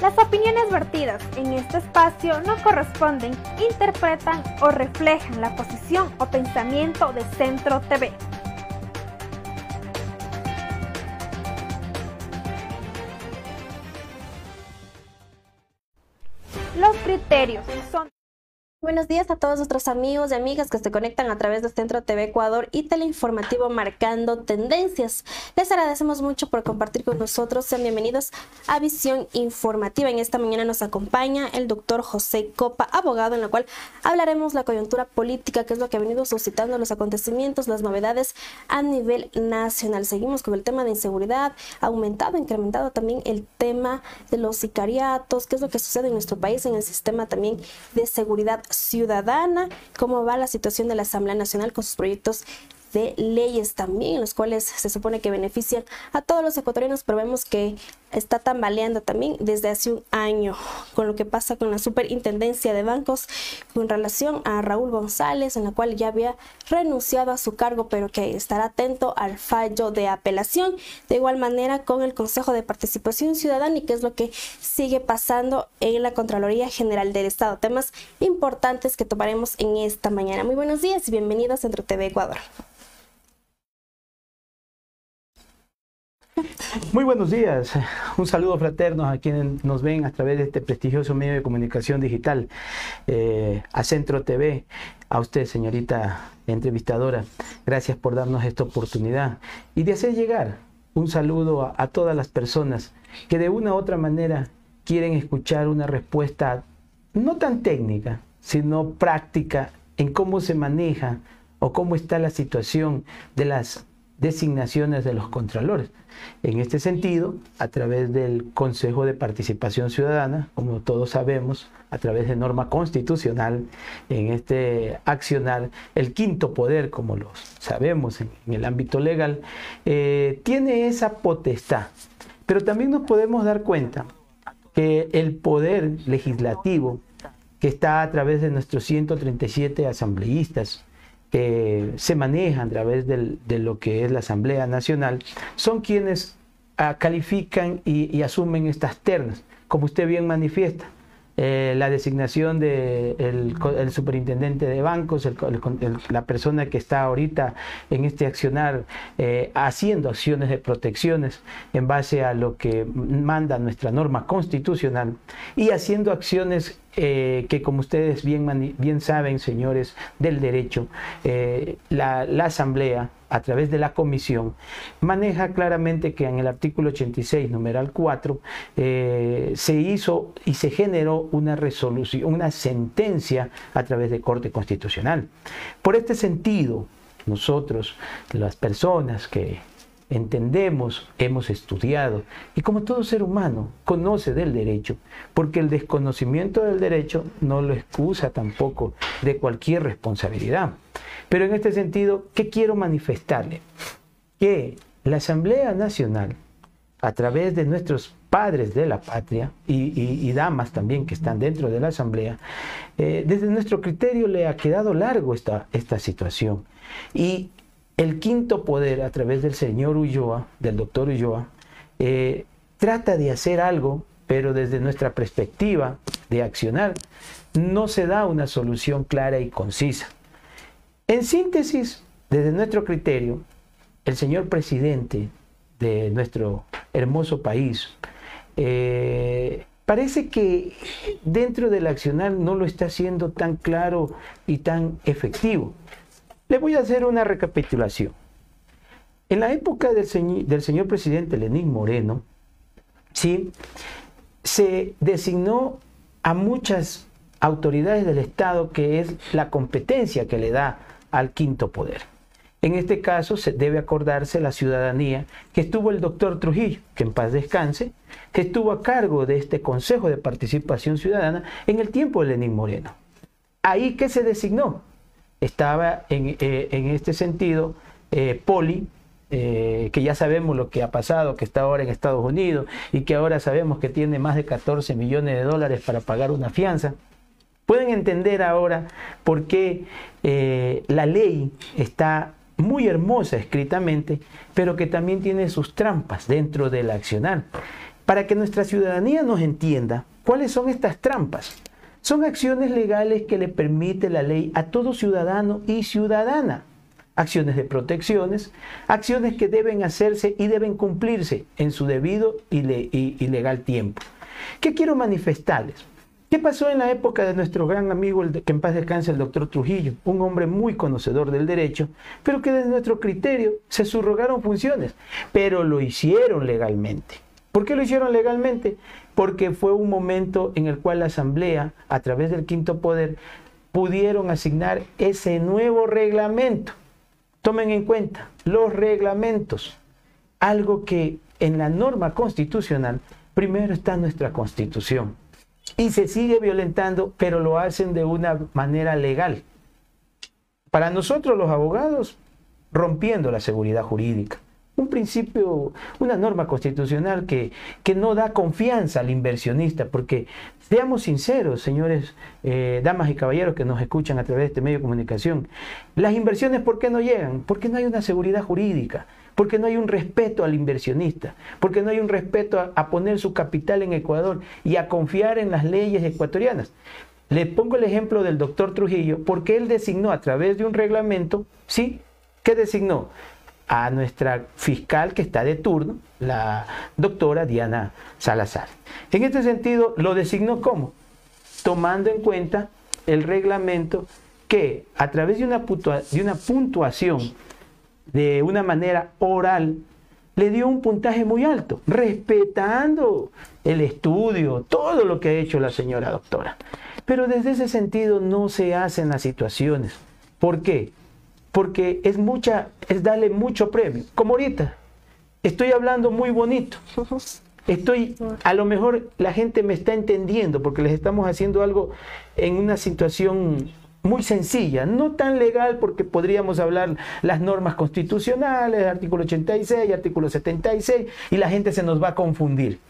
Las opiniones vertidas en este espacio no corresponden, interpretan o reflejan la posición o pensamiento de Centro TV. Los criterios son Buenos días a todos nuestros amigos y amigas que se conectan a través de Centro TV Ecuador y Teleinformativo Marcando Tendencias. Les agradecemos mucho por compartir con nosotros. Sean bienvenidos a Visión Informativa. En esta mañana nos acompaña el doctor José Copa, abogado, en la cual hablaremos la coyuntura política, que es lo que ha venido suscitando los acontecimientos, las novedades a nivel nacional. Seguimos con el tema de inseguridad, aumentado, incrementado también el tema de los sicariatos, qué es lo que sucede en nuestro país en el sistema también de seguridad ciudadana, cómo va la situación de la Asamblea Nacional con sus proyectos de leyes también, los cuales se supone que benefician a todos los ecuatorianos, pero vemos que está tambaleando también desde hace un año con lo que pasa con la superintendencia de bancos con relación a Raúl González, en la cual ya había renunciado a su cargo, pero que estará atento al fallo de apelación. De igual manera con el Consejo de Participación Ciudadana y qué es lo que sigue pasando en la Contraloría General del Estado. Temas importantes que tomaremos en esta mañana. Muy buenos días y bienvenidos a Centro TV Ecuador. Muy buenos días. Un saludo fraterno a quienes nos ven a través de este prestigioso medio de comunicación digital, eh, a Centro TV, a usted, señorita entrevistadora. Gracias por darnos esta oportunidad y de hacer llegar un saludo a, a todas las personas que de una u otra manera quieren escuchar una respuesta no tan técnica, sino práctica en cómo se maneja o cómo está la situación de las designaciones de los contralores. En este sentido, a través del Consejo de Participación Ciudadana, como todos sabemos, a través de norma constitucional, en este accionar, el quinto poder, como lo sabemos en, el ámbito legal, eh, tiene esa potestad. Pero también nos podemos dar cuenta que el poder legislativo, que está a través de nuestros 137 asambleístas, que se manejan a través de lo que es la Asamblea Nacional, son quienes ah, califican y, asumen estas ternas, como usted bien manifiesta. Eh, la designación del de el superintendente de bancos, la persona que está ahorita en este accionar eh, haciendo acciones de protecciones en base a lo que manda nuestra norma constitucional y haciendo acciones eh, que como ustedes bien, saben, señores del derecho, la, la Asamblea a través de la comisión, maneja claramente que en el artículo 86, numeral 4, eh, se hizo y se generó una resolución, una sentencia a través de Corte Constitucional. Por este sentido, nosotros, las personas que entendemos, hemos estudiado y como todo ser humano conoce del derecho, porque el desconocimiento del derecho no lo excusa tampoco de cualquier responsabilidad. Pero en este sentido, ¿qué quiero manifestarle? Que la Asamblea Nacional, a través de nuestros padres de la patria y, damas también que están dentro de la Asamblea, eh, desde nuestro criterio le ha quedado largo esta, esta situación. Y el quinto poder, a través del señor Ulloa, del doctor Ulloa, eh, trata de hacer algo, pero desde nuestra perspectiva de accionar, no se da una solución clara y concisa. En síntesis, desde nuestro criterio, el señor presidente de nuestro hermoso país eh, parece que dentro del accionar no lo está haciendo tan claro y tan efectivo. Le voy a hacer una recapitulación. En la época del, señor presidente Lenín Moreno, ¿sí? se designó a muchas autoridades del Estado que es la competencia que le da al quinto poder. En este caso se debe acordarse la ciudadanía que estuvo el doctor Trujillo, que en paz descanse, que estuvo a cargo de este Consejo de Participación Ciudadana en el tiempo de Lenín Moreno. ahí que se designó. Estaba en, eh, este sentido eh, Poli, eh, que ya sabemos lo que ha pasado, que está ahora en Estados Unidos y que ahora sabemos que tiene más de 14 millones de dólares para pagar una fianza. Pueden entender ahora por qué la ley está muy hermosa escritamente, pero que también tiene sus trampas dentro del accionar. Para que nuestra ciudadanía nos entienda cuáles son estas trampas. Son acciones legales que le permite la ley a todo ciudadano y ciudadana. Acciones de protecciones, acciones que deben hacerse y deben cumplirse en su debido y, legal tiempo. ¿Qué quiero manifestarles? ¿Qué pasó en la época de nuestro gran amigo, el que en paz descanse, el doctor Trujillo? Un hombre muy conocedor del derecho, pero que desde nuestro criterio se subrogaron funciones, pero lo hicieron legalmente. ¿Por qué lo hicieron legalmente? Porque fue un momento en el cual la Asamblea, a través del quinto poder, pudieron asignar ese nuevo reglamento. Tomen en cuenta los reglamentos, algo que en la norma constitucional primero está nuestra constitución y se sigue violentando, pero lo hacen de una manera legal. Para nosotros los abogados, rompiendo la seguridad jurídica un principio, una norma constitucional que, que, no da confianza al inversionista, porque seamos sinceros, señores, eh, damas y caballeros que nos escuchan a través de este medio de comunicación, las inversiones, ¿por qué no llegan? Porque no hay una seguridad jurídica, porque no hay un respeto al inversionista, porque no hay un respeto a, a poner su capital en Ecuador y a confiar en las leyes ecuatorianas. Le pongo el ejemplo del doctor Trujillo, porque él designó a través de un reglamento, ¿sí? ¿Qué designó? A nuestra fiscal que está de turno, la doctora Diana Salazar. En este sentido, lo designó como, tomando en cuenta el reglamento que a través de una, de una puntuación de una manera oral le dio un puntaje muy alto, respetando el estudio, todo lo que ha hecho la señora doctora. Pero desde ese sentido no se hacen las situaciones. ¿Por qué? Porque es mucha, es darle mucho premio. Como ahorita, estoy hablando muy bonito. Estoy, a lo mejor la gente me está entendiendo porque les estamos haciendo algo en una situación muy sencilla, no tan legal porque podríamos hablar las normas constitucionales, artículo 86, artículo 76, y la gente se nos va a confundir.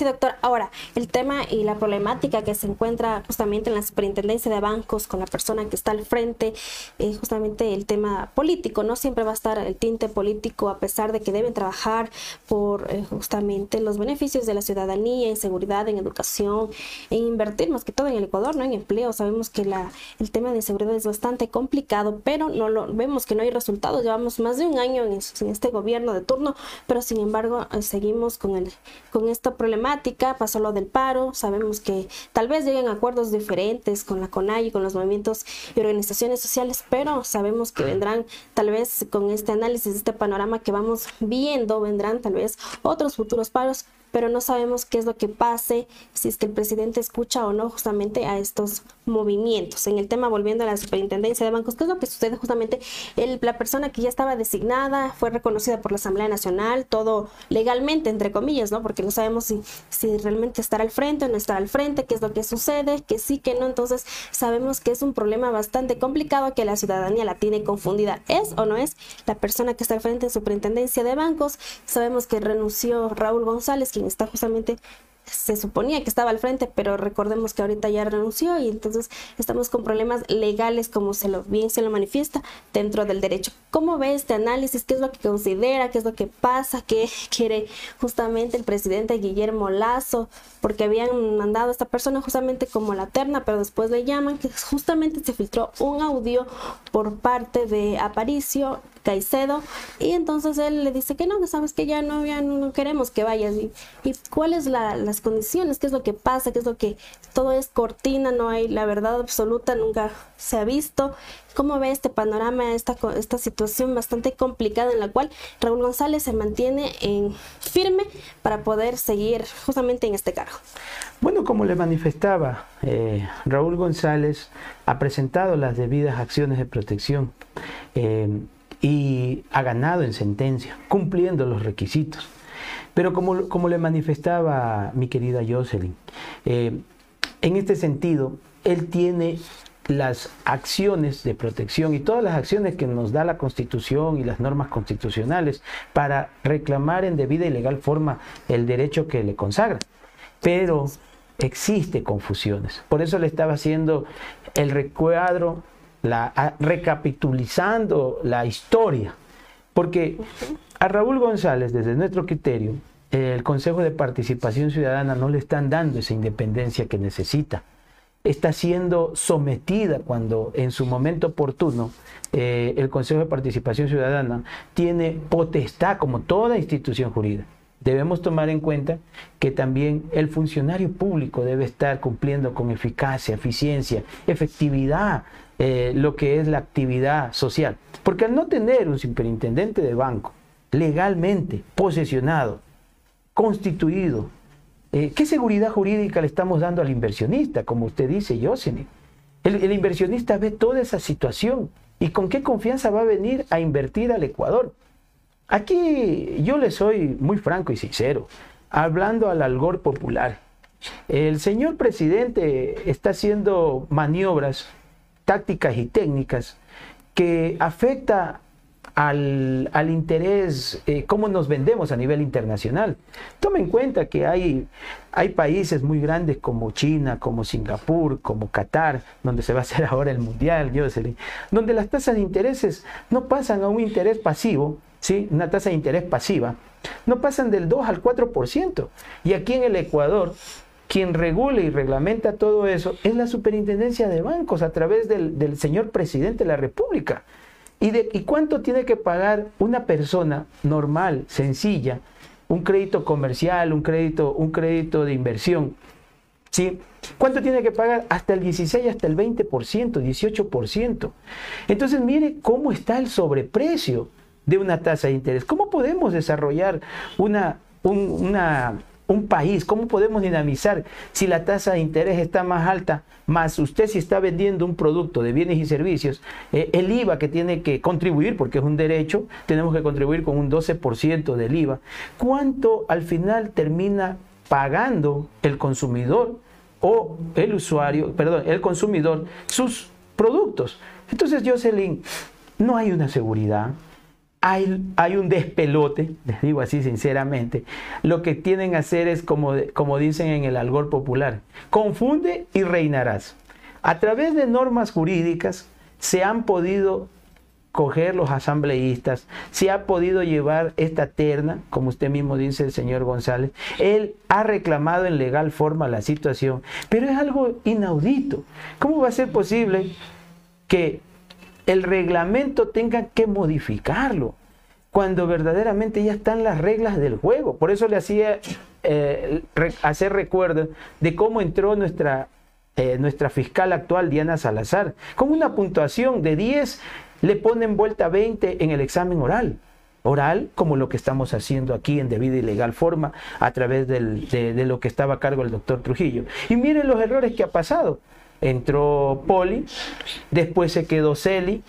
Sí, doctor. Ahora, el tema y la problemática que se encuentra justamente en la superintendencia de bancos con la persona que está al frente, es justamente el tema político, ¿no? Siempre va a estar el tinte político a pesar de que deben trabajar por eh, justamente los beneficios de la ciudadanía, en seguridad, en educación, en invertir más que todo en el Ecuador, ¿no? En empleo. Sabemos que la, el tema de seguridad es bastante complicado, pero no lo vemos que no hay resultados. Llevamos más de un año en, este gobierno de turno, pero sin embargo eh, seguimos con, el, con esta problemática, pasó lo del paro, sabemos que tal vez lleguen acuerdos diferentes con la CONAI y con los movimientos y organizaciones sociales, pero sabemos que vendrán tal vez con este análisis, este panorama que vamos viendo, vendrán tal vez otros futuros paros, pero no sabemos qué es lo que pase, si es que el presidente escucha o no justamente a estos movimientos. En el tema, volviendo a la superintendencia de bancos, ¿qué es lo que sucede justamente? La persona que ya estaba designada fue reconocida por la Asamblea Nacional, todo legalmente, entre comillas, ¿no? Porque no sabemos si, si realmente estará al frente o no estará al frente, qué es lo que sucede, que sí, que no. Entonces, sabemos que es un problema bastante complicado que la ciudadanía la tiene confundida. ¿Es o no es la persona que está al frente de superintendencia de bancos? Sabemos que renunció Raúl González, está justamente se suponía que estaba al frente, pero recordemos que ahorita ya renunció y entonces estamos con problemas legales como se lo bien se lo manifiesta dentro del derecho. ¿Cómo ve este análisis? ¿Qué es lo que considera? ¿Qué es lo que pasa? ¿Qué quiere justamente el presidente Guillermo Lazo? Porque habían mandado a esta persona justamente como la terna, pero después le llaman que justamente se filtró un audio por parte de Aparicio Caicedo y entonces él le dice que no, sabes que ya no, ya no, queremos que vayas y, y cuáles la, condiciones, qué es lo que pasa, qué es lo que todo es cortina, no hay la verdad absoluta, nunca se ha visto. ¿Cómo ve este panorama, esta, esta situación bastante complicada en la cual Raúl González se mantiene en firme para poder seguir justamente en este cargo? Bueno, como le manifestaba, eh, Raúl González ha presentado las debidas acciones de protección. Eh, y ha ganado en sentencia, cumpliendo los requisitos. Pero como, como le manifestaba mi querida Jocelyn, eh, en este sentido, él tiene las acciones de protección y todas las acciones que nos da la Constitución y las normas constitucionales para reclamar en debida y legal forma el derecho que le consagra. Pero existe confusiones. Por eso le estaba haciendo el recuadro, recapitulizando la historia. Porque a Raúl González, desde nuestro criterio, el Consejo de Participación Ciudadana no le están dando esa independencia que necesita está siendo sometida cuando en su momento oportuno eh, el Consejo de Participación Ciudadana tiene potestad como toda institución jurídica. Debemos tomar en cuenta que también el funcionario público debe estar cumpliendo con eficacia, eficiencia, efectividad eh, lo que es la actividad social. Porque al no tener un superintendente de banco legalmente posesionado, constituido, eh, ¿Qué seguridad jurídica le estamos dando al inversionista? Como usted dice, Yoseni. El, el, inversionista ve toda esa situación y con qué confianza va a venir a invertir al Ecuador. Aquí yo le soy muy franco y sincero, hablando al algor popular. El señor presidente está haciendo maniobras tácticas y técnicas que afecta al, interés, eh, cómo nos vendemos a nivel internacional. Tome en cuenta que hay, hay países muy grandes como China, como Singapur, como Qatar, donde se va a hacer ahora el Mundial, donde las tasas de intereses no pasan a un interés pasivo, ¿sí? una tasa de interés pasiva, no pasan del 2 al 4%. Y aquí en el Ecuador, quien regula y reglamenta todo eso es la superintendencia de bancos a través del, del señor presidente de la República. ¿Y, de, ¿Y cuánto tiene que pagar una persona normal, sencilla, un crédito comercial, un crédito, un crédito de inversión? ¿Sí? ¿Cuánto tiene que pagar? Hasta el 16, hasta el 20%, 18%. Entonces mire cómo está el sobreprecio de una tasa de interés. ¿Cómo podemos desarrollar una, una un país, ¿cómo podemos dinamizar si la tasa de interés está más alta, más usted si está vendiendo un producto de bienes y servicios, eh, el IVA que tiene que contribuir, porque es un derecho, tenemos que contribuir con un 12% del IVA, ¿cuánto al final termina pagando el consumidor o el usuario, perdón, el consumidor sus productos? Entonces, Jocelyn, no hay una seguridad, hay, un despelote, les digo así sinceramente, lo que tienen que hacer es como, como dicen en el algor popular, confunde y reinarás. A través de normas jurídicas se han podido coger los asambleístas, se ha podido llevar esta terna, como usted mismo dice el señor González, él ha reclamado en legal forma la situación, pero es algo inaudito. ¿Cómo va a ser posible que el reglamento tenga que modificarlo cuando verdaderamente ya están las reglas del juego. Por eso le hacía eh, hacer recuerdo de cómo entró nuestra, eh, nuestra fiscal actual, Diana Salazar. Con una puntuación de 10 le ponen vuelta 20 en el examen oral. Oral, como lo que estamos haciendo aquí en debida y legal forma, a través de, de lo que estaba a cargo el doctor Trujillo. Y miren los errores que ha pasado entró Poli, después se quedó Celi,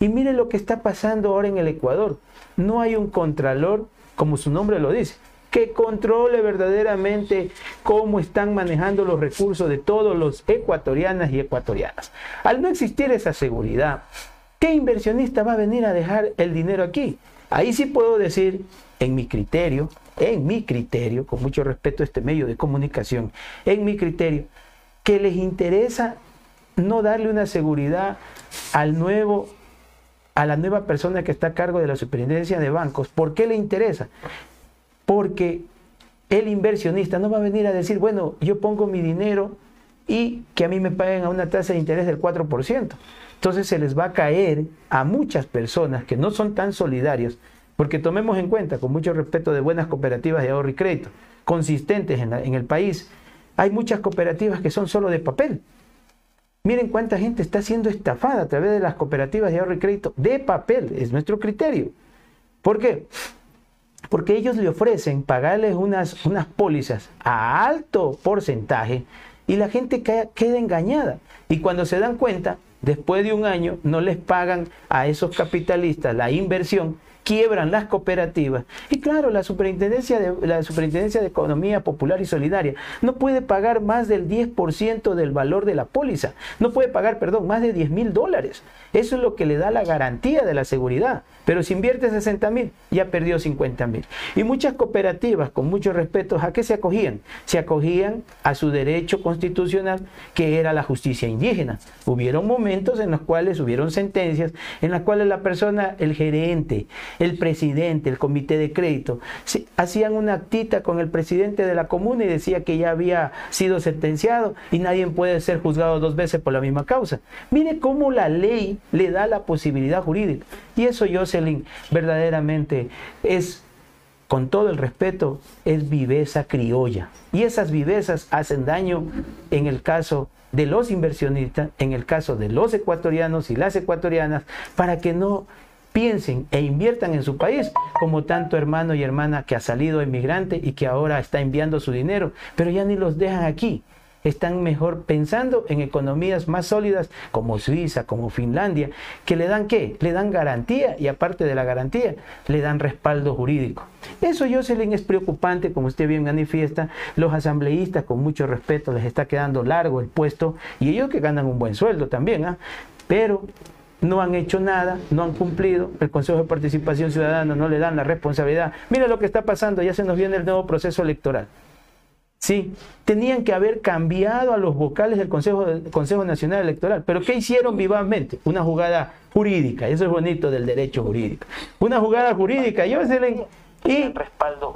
y mire lo que está pasando ahora en el Ecuador. No hay un contralor, como su nombre lo dice, que controle verdaderamente cómo están manejando los recursos de todos los ecuatorianas y ecuatorianas. Al no existir esa seguridad, ¿qué inversionista va a venir a dejar el dinero aquí? Ahí sí puedo decir, en mi criterio, en mi criterio, con mucho respeto a este medio de comunicación, en mi criterio, que les interesa no darle una seguridad al nuevo a la nueva persona que está a cargo de la superintendencia de bancos. ¿Por qué le interesa? Porque el inversionista no va a venir a decir, bueno, yo pongo mi dinero y que a mí me paguen a una tasa de interés del 4%. Entonces se les va a caer a muchas personas que no son tan solidarios, porque tomemos en cuenta, con mucho respeto, de buenas cooperativas de ahorro y crédito, consistentes en, en el país, hay muchas cooperativas que son solo de papel. Miren cuánta gente está siendo estafada a través de las cooperativas de ahorro y crédito de papel, es nuestro criterio. ¿Por qué? Porque ellos le ofrecen pagarles unas, unas pólizas a alto porcentaje y la gente queda engañada. Y cuando se dan cuenta, después de un año, no les pagan a esos capitalistas la inversión quiebran las cooperativas. Y claro, la superintendencia de, la superintendencia de Economía Popular y Solidaria no puede pagar más del 10% del valor de la póliza. No puede pagar, perdón, más de 10 mil dólares. Eso es lo que le da la garantía de la seguridad. Pero si invierte 60 mil, ya perdió 50 mil. Y muchas cooperativas, con mucho respeto, ¿a qué se acogían? Se acogían a su derecho constitucional, que era la justicia indígena. Hubieron momentos en los cuales hubieron sentencias, en las cuales la persona, el gerente, el presidente, el comité de crédito, hacían una actita con el presidente de la comuna y decía que ya había sido sentenciado y nadie puede ser juzgado dos veces por la misma causa. Mire cómo la ley le da la posibilidad jurídica. Y eso, Jocelyn, verdaderamente es con todo el respeto, es viveza criolla. Y esas vivezas hacen daño en el caso de los inversionistas, en el caso de los ecuatorianos y las ecuatorianas, para que no piensen e inviertan en su país, como tanto hermano y hermana que ha salido emigrante y que ahora está enviando su dinero, pero ya ni los dejan aquí. Están mejor pensando en economías más sólidas como Suiza, como Finlandia, que le dan qué? Le dan garantía y aparte de la garantía, le dan respaldo jurídico. Eso, Jocelyn, es preocupante, como usted bien manifiesta. Los asambleístas, con mucho respeto, les está quedando largo el puesto y ellos que ganan un buen sueldo también, ¿ah? Pero no han hecho nada, no han cumplido, el Consejo de Participación Ciudadana no le dan la responsabilidad. Mira lo que está pasando, ya se nos viene el nuevo proceso electoral. Sí, tenían que haber cambiado a los vocales del Consejo, Consejo Nacional Electoral. Pero ¿qué hicieron vivamente? Una jugada jurídica, eso es bonito del derecho jurídico. Una jugada jurídica, y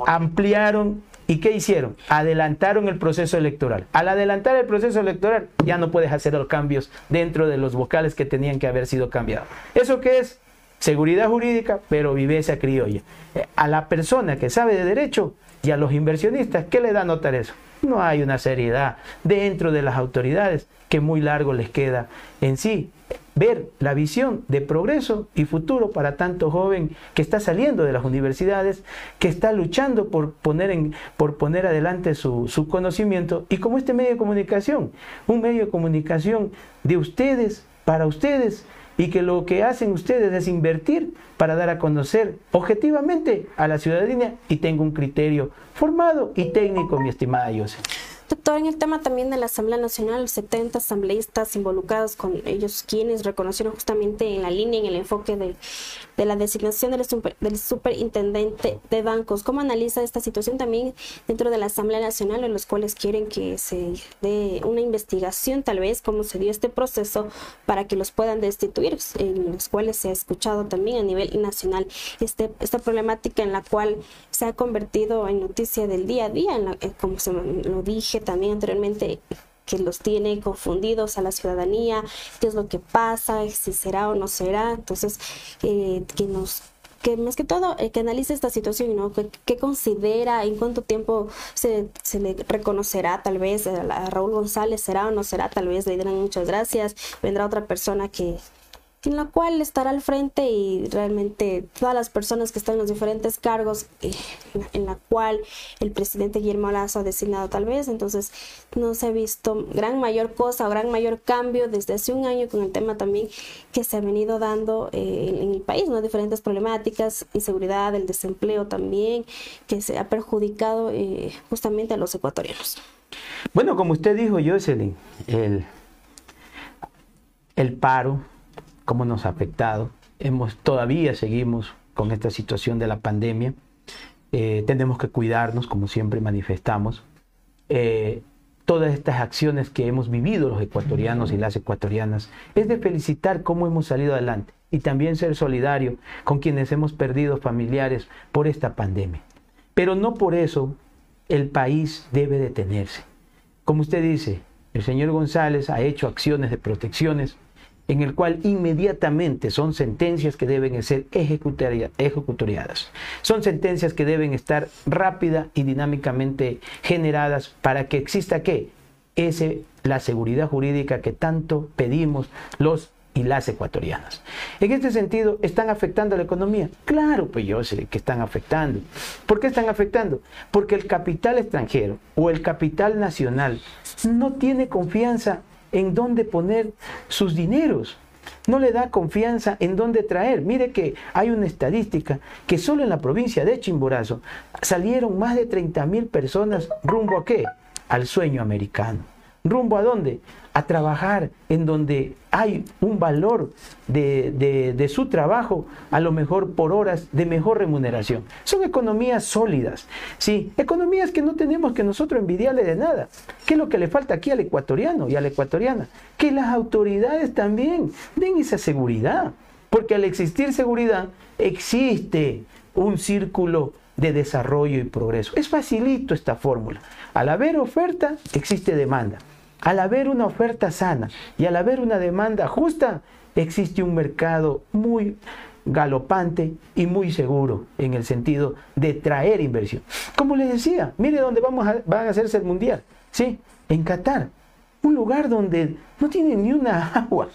ampliaron ¿Y qué hicieron? Adelantaron el proceso electoral. Al adelantar el proceso electoral, ya no puedes hacer los cambios dentro de los vocales que tenían que haber sido cambiados. ¿Eso qué es? Seguridad jurídica, pero viveza criolla. Eh, a la persona que sabe de derecho y a los inversionistas, ¿qué le da a notar eso? No hay una seriedad dentro de las autoridades que muy largo les queda en sí ver la visión de progreso y futuro para tanto joven que está saliendo de las universidades, que está luchando por poner, por poner adelante su, su conocimiento y como este medio de comunicación, un medio de comunicación de ustedes, para ustedes, y que lo que hacen ustedes es invertir para dar a conocer objetivamente a la ciudadanía y tengo un criterio formado y técnico, mi estimada José. Doctor, en el tema también de la Asamblea Nacional, 70 asambleístas involucrados con ellos, quienes reconocieron justamente en la línea, en el enfoque de, de la designación del, del, superintendente de bancos. ¿Cómo analiza esta situación también dentro de la Asamblea Nacional, en los cuales quieren que se dé una investigación, tal vez, cómo se dio este proceso para que los puedan destituir, en los cuales se ha escuchado también a nivel nacional este, esta problemática en la cual se ha convertido en noticia del día a día, en eh, como se lo dije también anteriormente, que los tiene confundidos a la ciudadanía, qué es lo que pasa, si será o no será. Entonces, eh, que nos que más que todo eh, que analice esta situación, ¿no? ¿Qué, considera? ¿En cuánto tiempo se, se, le reconocerá tal vez a Raúl González? ¿Será o no será? Tal vez le dirán muchas gracias. Vendrá otra persona que, en la cual estará al frente y realmente todas las personas que están en los diferentes cargos eh, en la cual el presidente Guillermo Lazo ha designado tal vez, entonces no se ha visto gran mayor cosa o gran mayor cambio desde hace un año con el tema también que se ha venido dando eh, en, el país, ¿no? Diferentes problemáticas, inseguridad, el desempleo también, que se ha perjudicado eh, justamente a los ecuatorianos. Bueno, como usted dijo, Jocelyn, el, el paro, cómo nos ha afectado. Hemos, todavía seguimos con esta situación de la pandemia. Eh, tenemos que cuidarnos, como siempre manifestamos. Eh, todas estas acciones que hemos vivido los ecuatorianos y las ecuatorianas es de felicitar cómo hemos salido adelante y también ser solidario con quienes hemos perdido familiares por esta pandemia. Pero no por eso el país debe detenerse. Como usted dice, el señor González ha hecho acciones de protecciones en el cual inmediatamente son sentencias que deben ser ejecutoriadas. Son sentencias que deben estar rápida y dinámicamente generadas para que exista qué? Ese, la seguridad jurídica que tanto pedimos los y las ecuatorianas. En este sentido, ¿están afectando a la economía? Claro, pues yo sé que están afectando. ¿Por qué están afectando? Porque el capital extranjero o el capital nacional no tiene confianza en dónde poner sus dineros. no le da confianza en dónde traer. Mire que hay una estadística que solo en la provincia de Chimborazo salieron más de 30 mil personas rumbo a qué? Al sueño americano. ¿Rumbo a dónde? A trabajar en donde hay un valor de, su trabajo, a lo mejor por horas de mejor remuneración. Son economías sólidas, ¿sí? Economías que no tenemos que nosotros envidiarle de nada. ¿Qué es lo que le falta aquí al ecuatoriano y a la ecuatoriana? Que las autoridades también den esa seguridad. Porque al existir seguridad, existe un círculo de desarrollo y progreso. Es facilito esta fórmula. Al haber oferta, existe demanda. Al haber una oferta sana y al haber una demanda justa, existe un mercado muy galopante y muy seguro en el sentido de traer inversión. Como les decía, mire dónde vamos a, van a hacerse el mundial, ¿sí? En Qatar, un lugar donde no tienen ni una agua.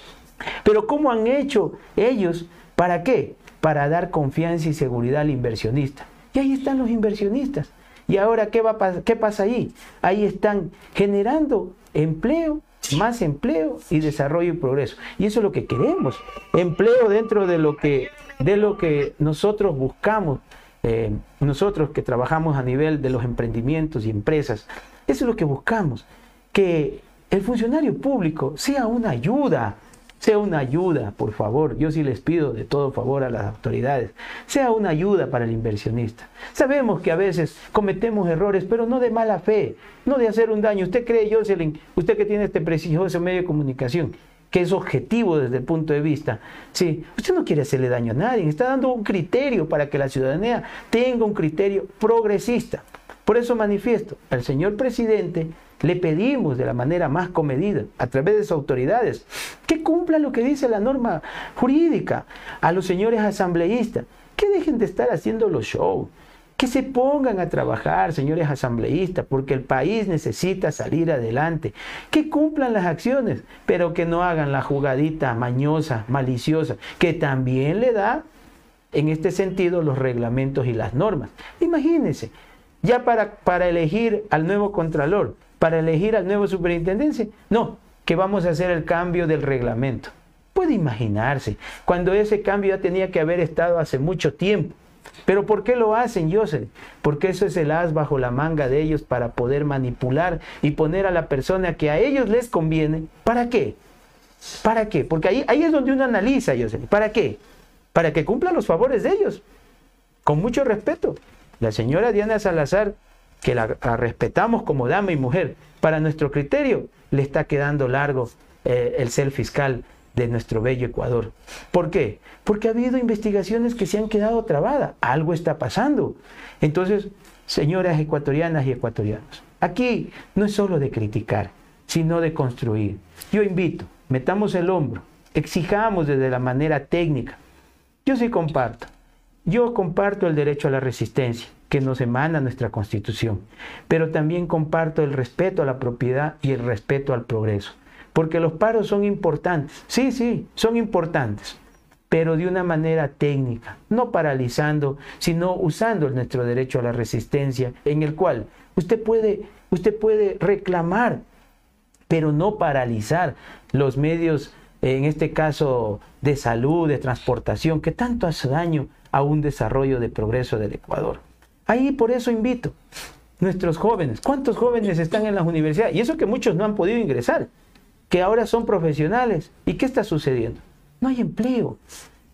Pero ¿cómo han hecho ellos? ¿Para qué? Para dar confianza y seguridad al inversionista. Y ahí están los inversionistas. ¿Y ahora qué, va, qué pasa ahí? Ahí están generando empleo, más empleo y desarrollo y progreso. Y eso es lo que queremos. Empleo dentro de lo que, de lo que nosotros buscamos, eh, nosotros que trabajamos a nivel de los emprendimientos y empresas. Eso es lo que buscamos. Que el funcionario público sea una ayuda sea una ayuda, por favor. Yo sí les pido de todo favor a las autoridades. Sea una ayuda para el inversionista. Sabemos que a veces cometemos errores, pero no de mala fe, no de hacer un daño. ¿Usted cree, Jocelyn, usted que tiene este prestigioso medio de comunicación, que es objetivo desde el punto de vista. Sí, usted no quiere hacerle daño a nadie, está dando un criterio para que la ciudadanía tenga un criterio progresista. Por eso manifiesto, al señor presidente le pedimos de la manera más comedida, a través de sus autoridades, que cumplan lo que dice la norma jurídica, a los señores asambleístas, que dejen de estar haciendo los shows, que se pongan a trabajar, señores asambleístas, porque el país necesita salir adelante, que cumplan las acciones, pero que no hagan la jugadita mañosa, maliciosa, que también le da en este sentido los reglamentos y las normas. Imagínense, ya para, para elegir al nuevo contralor, para elegir al nuevo superintendente. No, que vamos a hacer el cambio del reglamento. Puede imaginarse, cuando ese cambio ya tenía que haber estado hace mucho tiempo. Pero ¿por qué lo hacen, Joseph? Porque eso es el as bajo la manga de ellos para poder manipular y poner a la persona que a ellos les conviene. ¿Para qué? ¿Para qué? Porque ahí, ahí es donde uno analiza, Joseph. ¿Para qué? Para que cumpla los favores de ellos. Con mucho respeto. La señora Diana Salazar que la, respetamos como dama y mujer, para nuestro criterio le está quedando largo eh, el ser fiscal de nuestro bello Ecuador. ¿Por qué? Porque ha habido investigaciones que se han quedado trabadas. Algo está pasando. Entonces, señoras ecuatorianas y ecuatorianos, aquí no es solo de criticar, sino de construir. Yo invito, metamos el hombro, exijamos desde la manera técnica. Yo sí comparto. Yo comparto el derecho a la resistencia que nos emana nuestra constitución, pero también comparto el respeto a la propiedad y el respeto al progreso, porque los paros son importantes, sí, sí, son importantes, pero de una manera técnica, no paralizando, sino usando nuestro derecho a la resistencia, en el cual usted puede, usted puede reclamar, pero no paralizar los medios, en este caso de salud, de transportación, que tanto hace daño a un desarrollo de progreso del Ecuador. Ahí por eso invito. Nuestros jóvenes, ¿cuántos jóvenes están en las universidades? Y eso que muchos no han podido ingresar, que ahora son profesionales. ¿Y qué está sucediendo? No hay empleo.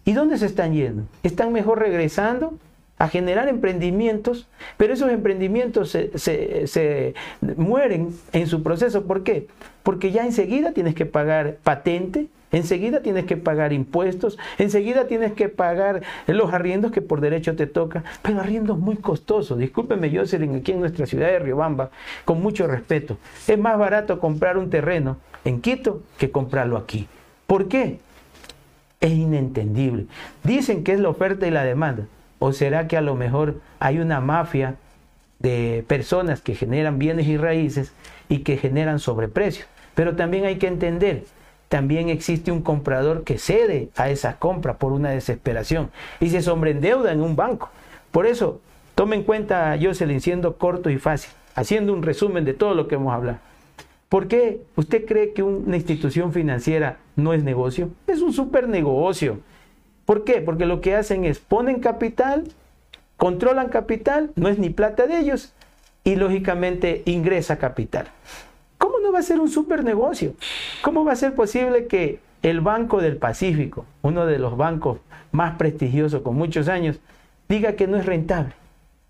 ¿Y dónde se están yendo? Están mejor regresando a generar emprendimientos, pero esos emprendimientos se, se, mueren en su proceso. ¿Por qué? Porque ya enseguida tienes que pagar patente, Enseguida tienes que pagar impuestos, enseguida tienes que pagar los arriendos que por derecho te toca, pero arriendos muy costosos. Discúlpeme, Jocelyn, aquí en nuestra ciudad de Riobamba, con mucho respeto. Es más barato comprar un terreno en Quito que comprarlo aquí. ¿Por qué? Es inentendible. Dicen que es la oferta y la demanda. ¿O será que a lo mejor hay una mafia de personas que generan bienes y raíces y que generan sobreprecios? Pero también hay que entender también existe un comprador que cede a esa compra por una desesperación y se sobreendeuda en un banco. Por eso, tome en cuenta, Jocelyn, siendo corto y fácil, haciendo un resumen de todo lo que hemos hablado. ¿Por qué usted cree que una institución financiera no es negocio? Es un super negocio. ¿Por qué? Porque lo que hacen es ponen capital, controlan capital, no es ni plata de ellos, y lógicamente ingresa capital. ¿Cómo no va a ser un super negocio? ¿Cómo va a ser posible que el Banco del Pacífico, uno de los bancos más prestigiosos con muchos años, diga que no es rentable?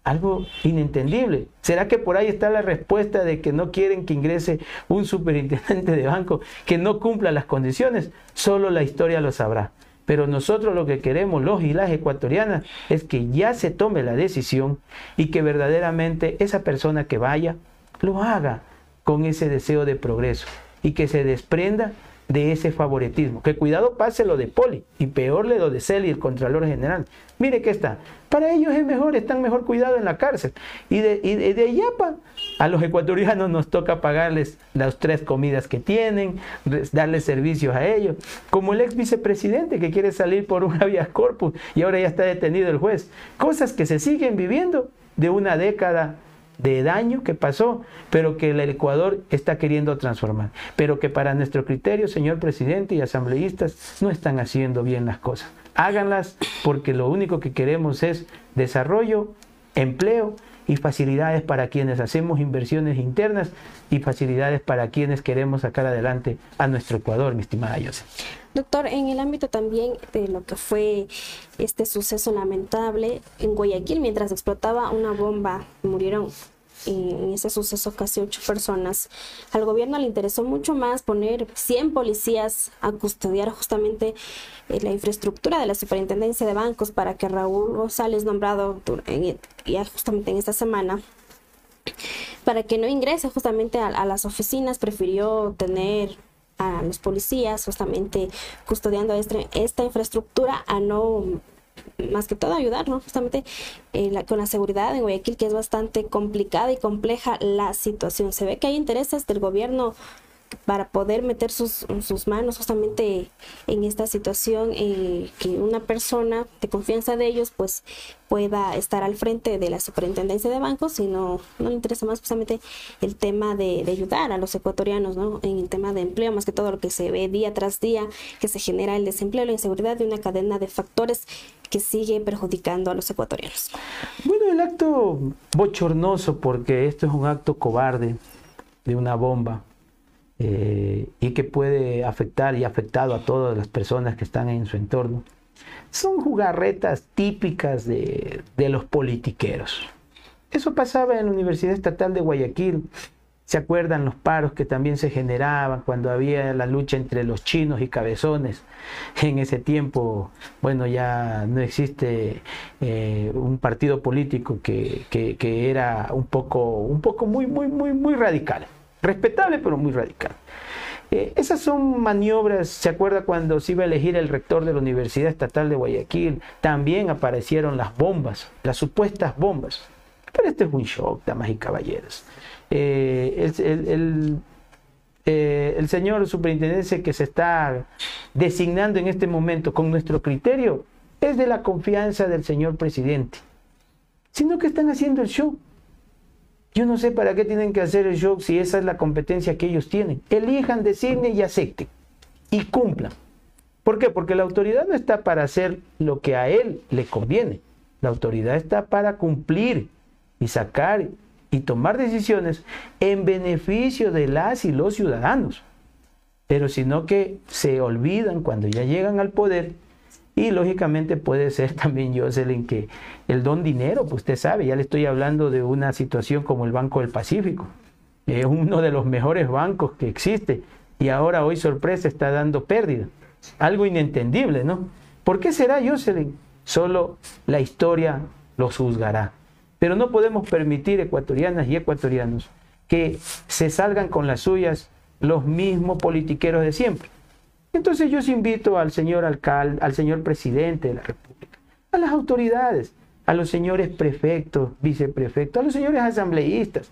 algo inentendible. ¿Será que por ahí está la respuesta de que no quieren que ingrese un superintendente de banco que no cumpla las condiciones? Solo la historia lo sabrá. Pero nosotros lo que queremos, los y las ecuatorianas, es que ya se tome la decisión y que verdaderamente esa persona que vaya lo haga con ese deseo de progreso y que se desprenda de ese favoritismo. Que cuidado pase lo de Poli y peor le lo de Celi, el Contralor General. Mire que está. Para ellos es mejor, están mejor cuidados en la cárcel. Y de, y de, a los ecuatorianos nos toca pagarles las tres comidas que tienen, darles servicios a ellos. Como el ex vicepresidente que quiere salir por un habeas corpus y ahora ya está detenido el juez. Cosas que se siguen viviendo de una década de daño que pasó, pero que el Ecuador está queriendo transformar. Pero que para nuestro criterio, señor presidente y asambleístas, no están haciendo bien las cosas. Háganlas porque lo único que queremos es desarrollo, empleo y facilidades para quienes hacemos inversiones internas y facilidades para quienes queremos sacar adelante a nuestro Ecuador, mi estimada José. Doctor, en el ámbito también de lo que fue este suceso lamentable en Guayaquil, mientras explotaba una bomba, murieron en ese suceso casi ocho personas. Al gobierno le interesó mucho más poner 100 policías a custodiar justamente eh, la infraestructura de la superintendencia de bancos para que Raúl González, nombrado ya justamente en esta semana, para que no ingrese justamente a las oficinas, prefirió tener a los policías justamente custodiando este, esta infraestructura a no más que todo ayudar, ¿no? Justamente eh, con la seguridad en Guayaquil, que es bastante complicada y compleja la situación. Se ve que hay intereses del gobierno para poder meter sus, sus manos justamente en esta situación, eh, que una persona de confianza de ellos pues pueda estar al frente de la superintendencia de bancos, sino no le interesa más justamente el tema de, ayudar a los ecuatorianos, ¿no? En el tema de empleo, más que todo lo que se ve día tras día, que se genera el desempleo, la inseguridad de una cadena de factores que sigue perjudicando a los ecuatorianos. Bueno, el acto bochornoso, porque esto es un acto cobarde de una bomba, eh, y que puede afectar y ha afectado a todas las personas que están en su entorno, son jugarretas típicas de, los politiqueros. Eso pasaba en la Universidad Estatal de Guayaquil. ¿Se acuerdan los paros que también se generaban cuando había la lucha entre los chinos y cabezones? En ese tiempo, bueno, ya no existe eh, un partido político que, que, que, era un poco, un poco muy, muy, muy, muy radical respetable pero muy radical. Eh, esas son maniobras, ¿se acuerda cuando se iba a elegir el rector de la Universidad Estatal de Guayaquil? También aparecieron las bombas, las supuestas bombas. Pero este es un shock, damas y caballeros. Eh, el, eh, el señor superintendente que se está designando en este momento con nuestro criterio es de la confianza del señor presidente, sino que están haciendo el show. Yo no sé para qué tienen que hacer el show si esa es la competencia que ellos tienen. Elijan, designen y acepten. Y cumplan. ¿Por qué? Porque la autoridad no está para hacer lo que a él le conviene. La autoridad está para cumplir y sacar y tomar decisiones en beneficio de las y los ciudadanos. Pero sino que se olvidan cuando ya llegan al poder y lógicamente puede ser también, Jocelyn, que el don dinero, pues usted sabe, ya le estoy hablando de una situación como el Banco del Pacífico. Es uno de los mejores bancos que existe y ahora hoy sorpresa está dando pérdida. Algo inentendible, ¿no? ¿Por qué será, Jocelyn? Solo la historia los juzgará. Pero no podemos permitir, ecuatorianas y ecuatorianos, que se salgan con las suyas los mismos politiqueros de siempre. Entonces yo invito al señor alcalde, al señor presidente de la República, a las autoridades, a los señores prefectos, viceprefectos, a los señores asambleístas,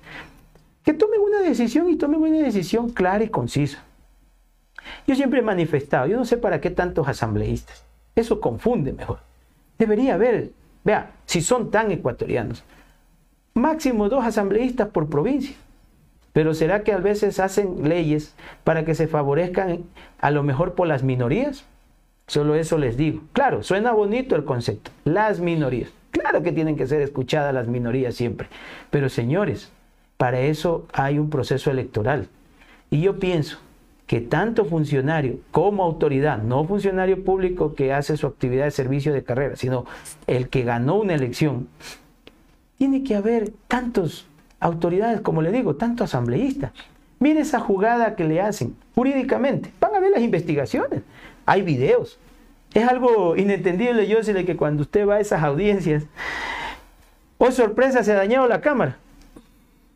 que tomen una decisión y tomen una decisión clara y concisa. Yo siempre he manifestado, yo no sé para qué tantos asambleístas, eso confunde mejor. Debería haber, vea, si son tan ecuatorianos, máximo dos asambleístas por provincia Pero ¿será que a veces hacen leyes para que se favorezcan a lo mejor por las minorías? Solo eso les digo. Claro, suena bonito el concepto, las minorías. Claro que tienen que ser escuchadas las minorías siempre. Pero señores, para eso hay un proceso electoral. Y yo pienso que tanto funcionario como autoridad, no funcionario público que hace su actividad de servicio de carrera, sino el que ganó una elección, tiene que haber tantos autoridades, como le digo, tanto asambleístas. Mire esa jugada que le hacen jurídicamente. Van a ver las investigaciones. Hay videos. Es algo inentendible, yo sé que cuando usted va a esas audiencias, oh sorpresa, se ha dañado la cámara.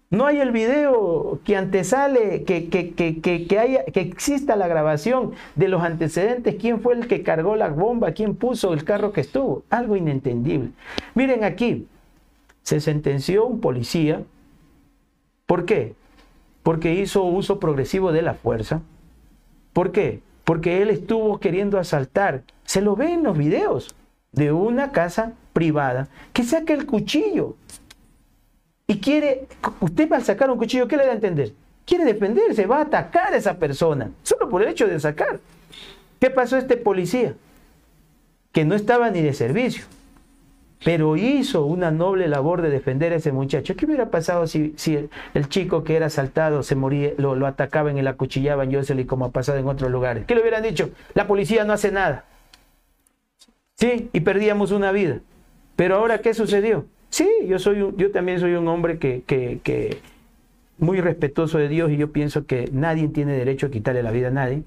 No hay el video que antesale, que, que, que, que, haya, que exista la grabación de los antecedentes, quién fue el que cargó la bomba, quién puso el carro que estuvo. Algo inentendible. Miren aquí, se sentenció un policía. ¿Por qué? Porque hizo uso progresivo de la fuerza. ¿Por qué? Porque él estuvo queriendo asaltar. Se lo ve en los videos de una casa privada que saca el cuchillo y quiere, usted va a sacar un cuchillo, ¿qué le da a entender? Quiere defenderse, va a atacar a esa persona, solo por el hecho de sacar. ¿Qué pasó este policía? Que no estaba ni de servicio, pero hizo una noble labor de defender a ese muchacho. ¿Qué hubiera pasado si, el, chico que era asaltado se moría, lo, lo atacaban y lo acuchillaban, Jocelyn, como ha pasado en otros lugares? ¿Qué le hubieran dicho? La policía no hace nada. Sí, y perdíamos una vida. Pero ahora, ¿qué sucedió? Sí, yo, soy yo también soy un hombre que, que, muy respetuoso de Dios y yo pienso que nadie tiene derecho a quitarle la vida a nadie.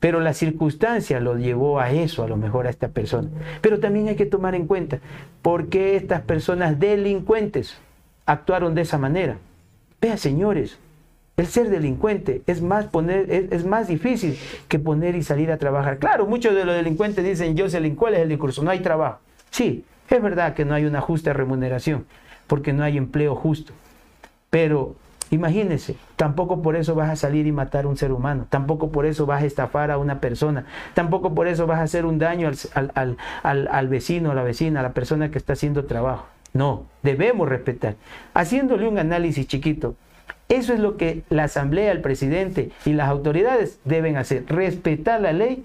Pero la circunstancia lo llevó a eso, a lo mejor a esta persona. Pero también hay que tomar en cuenta por qué estas personas delincuentes actuaron de esa manera. Vea, señores, el ser delincuente es más, poner, es, más difícil que poner y salir a trabajar. Claro, muchos de los delincuentes dicen, yo soy ¿cuál el discurso? No hay trabajo. Sí, es verdad que no hay una justa remuneración, porque no hay empleo justo. Pero imagínese, tampoco por eso vas a salir y matar a un ser humano, tampoco por eso vas a estafar a una persona, tampoco por eso vas a hacer un daño al, al vecino, a la vecina, a la persona que está haciendo trabajo. No, debemos respetar. Haciéndole un análisis chiquito, eso es lo que la Asamblea, el presidente y las autoridades deben hacer, respetar la ley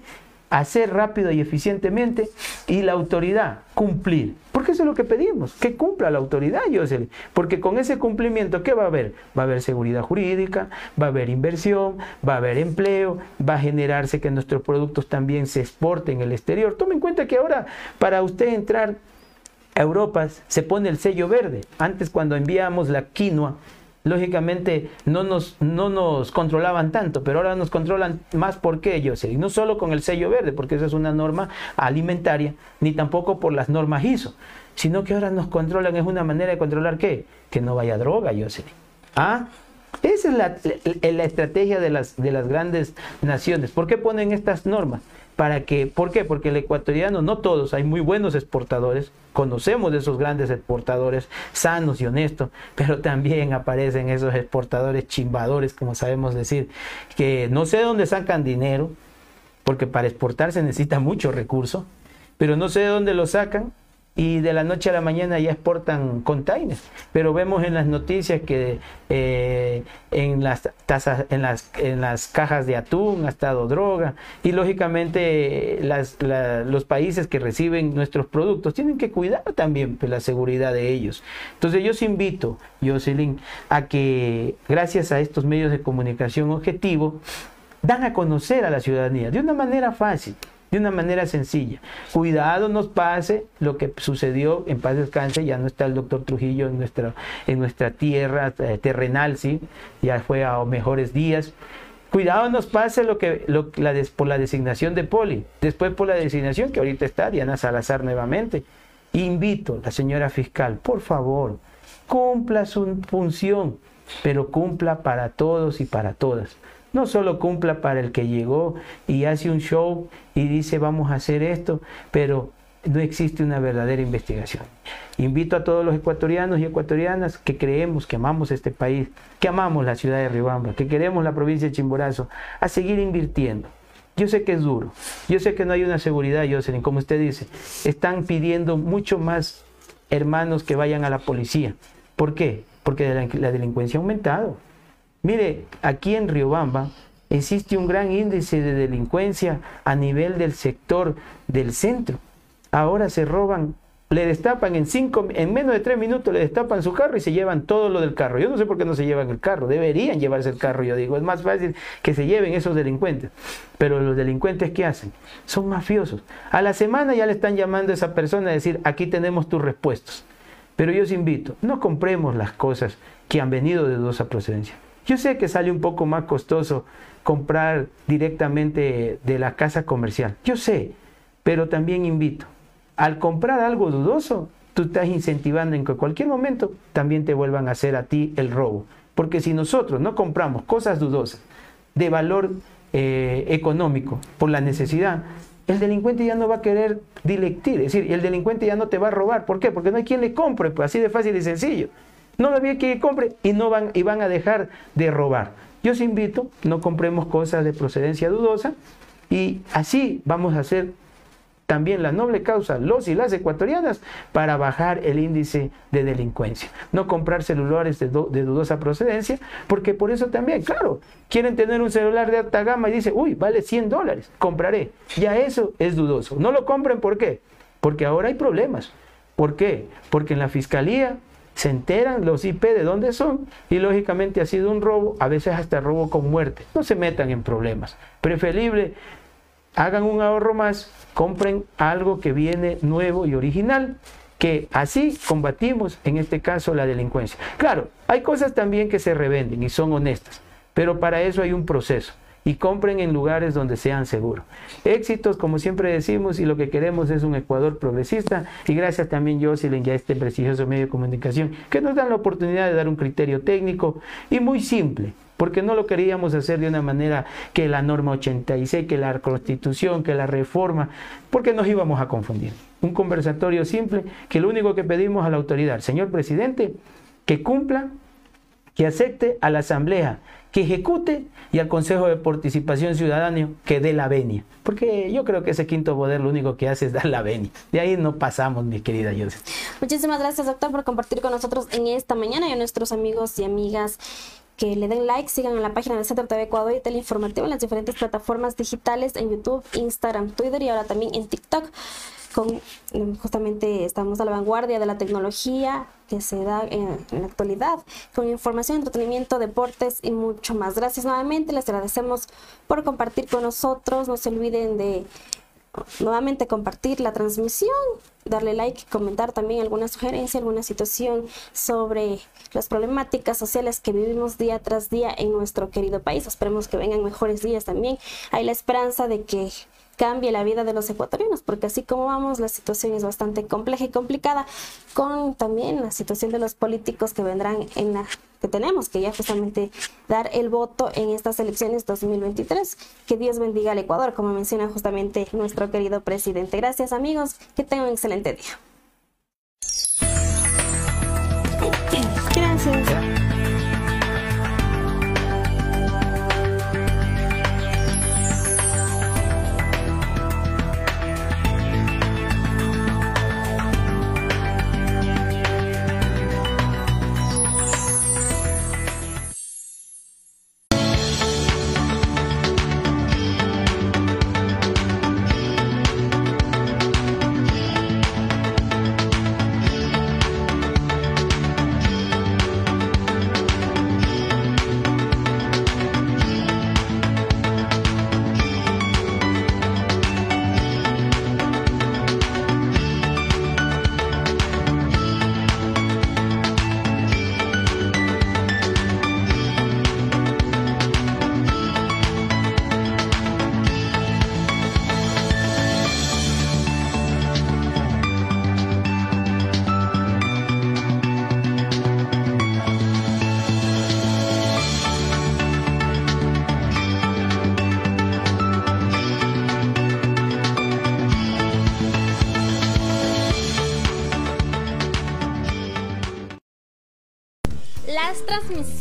hacer rápido y eficientemente y la autoridad cumplir. Porque eso es lo que pedimos, que cumpla la autoridad, Jocelyn. Porque con ese cumplimiento, ¿qué va a haber? Va a haber seguridad jurídica, va a haber inversión, va a haber empleo, va a generarse que nuestros productos también se exporten en el exterior. Tome en cuenta que ahora para usted entrar a Europa se pone el sello verde. Antes cuando enviamos la quinoa lógicamente no nos, no nos controlaban tanto, pero ahora nos controlan más por qué, yo sé, y no solo con el sello verde, porque esa es una norma alimentaria, ni tampoco por las normas ISO, sino que ahora nos controlan, es una manera de controlar qué, que no vaya droga, sé. ¿Ah? Esa es la, la, estrategia de las, de las grandes naciones. ¿Por qué ponen estas normas? Para que, ¿por qué? Porque el ecuatoriano, no todos, hay muy buenos exportadores, conocemos de esos grandes exportadores sanos y honestos, pero también aparecen esos exportadores chimbadores, como sabemos decir, que no sé dónde sacan dinero, porque para exportar se necesita mucho recurso, pero no sé de dónde lo sacan y de la noche a la mañana ya exportan containers. Pero vemos en las noticias que eh, en las tasas, en las, en las cajas de atún ha estado droga y lógicamente los países que reciben nuestros productos tienen que cuidar también pues, la seguridad de ellos. Entonces yo os invito, Jocelyn, a que gracias a estos medios de comunicación objetivo dan a conocer a la ciudadanía de una manera fácil de una manera sencilla. Cuidado nos pase lo que sucedió en paz descanse, ya no está el doctor Trujillo en nuestra, en nuestra tierra eh, terrenal, ¿sí? ya fue a mejores días. Cuidado nos pase lo que lo, la por la designación de Poli, después por la designación que ahorita está Diana Salazar nuevamente. Invito a la señora fiscal, por favor, cumpla su función, pero cumpla para todos y para todas no solo cumpla para el que llegó y hace un show y dice vamos a hacer esto, pero no existe una verdadera investigación. Invito a todos los ecuatorianos y ecuatorianas que creemos que amamos este país, que amamos la ciudad de Riobamba, que queremos la provincia de Chimborazo, a seguir invirtiendo. Yo sé que es duro, yo sé que no hay una seguridad, Jocelyn, como usted dice. Están pidiendo mucho más hermanos que vayan a la policía. ¿Por qué? Porque la delincuencia ha aumentado. Mire, aquí en Riobamba existe un gran índice de delincuencia a nivel del sector del centro. Ahora se roban le destapan en cinco, en menos de tres minutos le destapan su carro y se llevan todo lo del carro. Yo no sé por qué no se llevan el carro, deberían llevarse el carro, yo digo, es más fácil que se lleven esos delincuentes. Pero los delincuentes ¿qué hacen? Son mafiosos. A la semana ya le están llamando a esa persona a decir, aquí tenemos tus respuestos. Pero yo os invito, no compremos las cosas que han venido de dudosa procedencia. Yo sé que sale un poco más costoso comprar directamente de la casa comercial. Yo sé, pero también invito al comprar algo dudoso, tú estás incentivando en que en cualquier momento también te vuelvan a hacer a ti el robo. Porque si nosotros no compramos cosas dudosas de valor eh, económico por la necesidad, el delincuente ya no va a querer dilectir, es decir, el delincuente ya no te va a robar. ¿Por qué? Porque no hay quien le compre, pues así de fácil y sencillo. No había quien compre y, no van, y van a dejar de robar. Yo os invito, no compremos cosas de procedencia dudosa y así vamos a hacer también la noble causa, los y las ecuatorianas, para bajar el índice de delincuencia. No comprar celulares de, dudosa procedencia, porque por eso también, claro, quieren tener un celular de alta gama y dice, uy, vale 100 dólares, compraré. Ya eso es dudoso. No lo compren, ¿por qué? Porque ahora hay problemas. ¿Por qué? Porque en la fiscalía se enteran los IP de dónde son y lógicamente ha sido un robo, a veces hasta robo con muerte. No se metan en problemas. Preferible hagan un ahorro más, compren algo que viene nuevo y original, que así combatimos, en este caso, la delincuencia. Claro, hay cosas también que se revenden y son honestas, pero para eso hay un proceso y compren en lugares donde sean seguros. Éxitos, como siempre decimos, y lo que queremos es un Ecuador progresista. Y gracias también, Jocelyn, y a este prestigioso medio de comunicación, que nos dan la oportunidad de dar un criterio técnico y muy simple porque no lo queríamos hacer de una manera que la norma 86, que la constitución, que la reforma, porque nos íbamos a confundir. Un conversatorio simple que lo único que pedimos a la autoridad, señor presidente, que cumpla, que acepte a la asamblea, que ejecute y al Consejo de Participación Ciudadana que dé la venia. Porque yo creo que ese quinto poder lo único que hace es dar la venia. De ahí no pasamos, mi querida Joseph. Muchísimas gracias, doctor, por compartir con nosotros en esta mañana y a nuestros amigos y amigas que le den like, sigan en la página de Centro TV Ecuador y Teleinformativo en las diferentes plataformas digitales en YouTube, Instagram, Twitter y ahora también en TikTok. Con, em, justamente estamos a la vanguardia de la tecnología que se da en, en, la actualidad, con información, entretenimiento, deportes y mucho más. Gracias nuevamente, les agradecemos por compartir con nosotros. No se olviden de nuevamente compartir la transmisión, darle like, comentar también alguna sugerencia, alguna situación sobre las problemáticas sociales que vivimos día tras día en nuestro querido país. Esperemos que vengan mejores días también. Hay la esperanza de que cambie la vida de los ecuatorianos, porque así como vamos, la situación es bastante compleja y complicada, con también la situación de los políticos que vendrán en la que tenemos que ya justamente dar el voto en estas elecciones 2023. Que Dios bendiga al Ecuador, como menciona justamente nuestro querido presidente. Gracias amigos, que tengan un excelente día. Gracias.